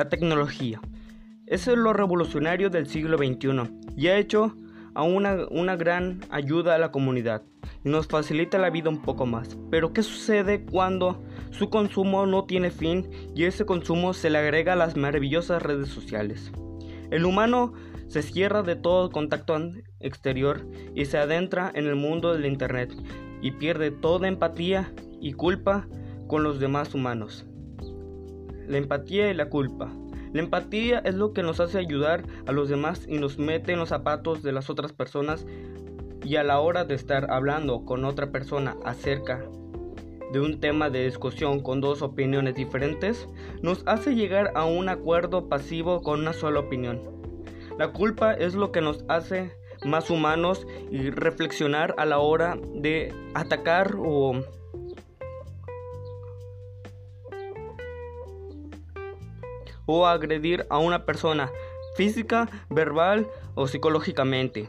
la tecnología. Eso es lo revolucionario del siglo XXI y ha hecho a una, una gran ayuda a la comunidad y nos facilita la vida un poco más. Pero ¿qué sucede cuando su consumo no tiene fin y ese consumo se le agrega a las maravillosas redes sociales? El humano se cierra de todo contacto exterior y se adentra en el mundo del Internet y pierde toda empatía y culpa con los demás humanos. La empatía y la culpa. La empatía es lo que nos hace ayudar a los demás y nos mete en los zapatos de las otras personas y a la hora de estar hablando con otra persona acerca de un tema de discusión con dos opiniones diferentes, nos hace llegar a un acuerdo pasivo con una sola opinión. La culpa es lo que nos hace más humanos y reflexionar a la hora de atacar o o agredir a una persona física, verbal o psicológicamente.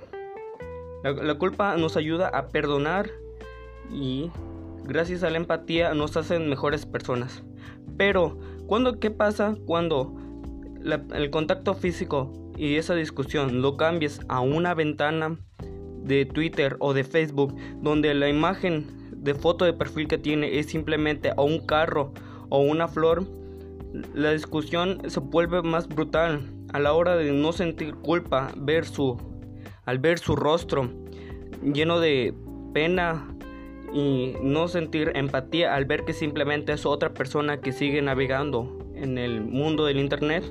La, culpa nos ayuda a perdonar y gracias a la empatía nos hacen mejores personas. Pero, ¿cuándo, ¿qué pasa cuando el contacto físico y esa discusión lo cambies a una ventana de Twitter o de Facebook donde la imagen de foto de perfil que tiene es simplemente a un carro o una flor? La discusión se vuelve más brutal a la hora de no sentir culpa ver su, al ver su rostro lleno de pena y no sentir empatía al ver que simplemente es otra persona que sigue navegando en el mundo del internet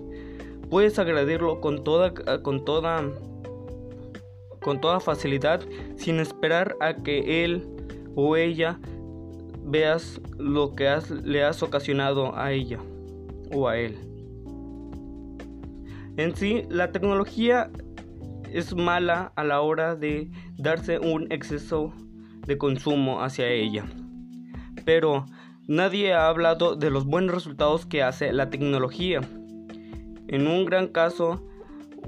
puedes agredirlo con toda con toda con toda facilidad sin esperar a que él o ella veas lo que le has ocasionado a ella o a él. En sí, la tecnología es mala a la hora de darse un exceso de consumo hacia ella. Pero nadie ha hablado de los buenos resultados que hace la tecnología. En un gran caso,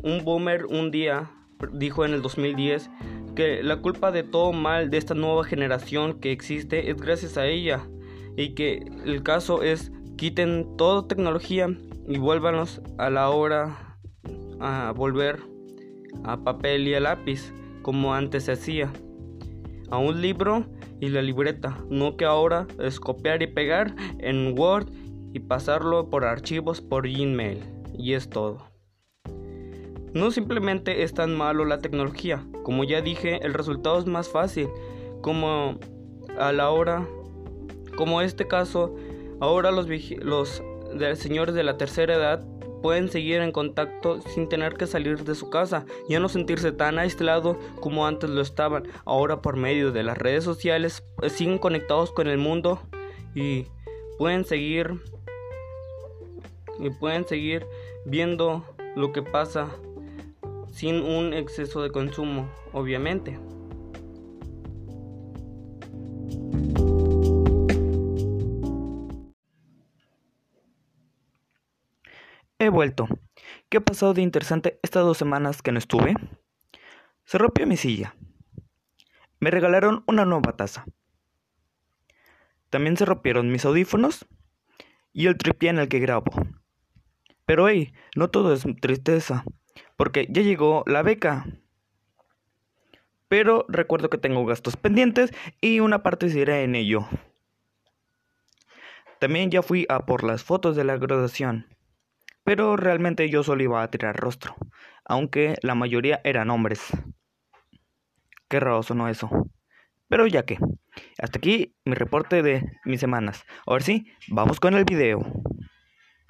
un boomer un día dijo en el 2010 que la culpa de todo mal de esta nueva generación que existe es gracias a ella y que el caso es quiten toda tecnología y vuélvanos a la hora a volver a papel y a lápiz como antes se hacía. A un libro y la libreta no que ahora es copiar y pegar en Word y pasarlo por archivos por Gmail y es todo. No simplemente es tan malo la tecnología como ya dije el resultado es más fácil como a la hora como este caso Ahora los, señores de la tercera edad pueden seguir en contacto sin tener que salir de su casa, ya no sentirse tan aislados como antes lo estaban. Ahora por medio de las redes sociales eh, siguen conectados con el mundo y pueden seguir y pueden seguir viendo lo que pasa sin un exceso de consumo, obviamente. He vuelto. ¿Qué ha pasado de interesante estas dos semanas que no estuve? Se rompió mi silla. Me regalaron una nueva taza. También se rompieron mis audífonos y el tripié en el que grabo. Pero hey, no todo es tristeza, porque ya llegó la beca. Pero recuerdo que tengo gastos pendientes y una parte se irá en ello. También ya fui a por las fotos de la graduación pero realmente yo solo iba a tirar rostro, aunque la mayoría eran hombres. Qué raro sonó eso. Pero ya que, hasta aquí mi reporte de mis semanas. Ahora sí, vamos con el video.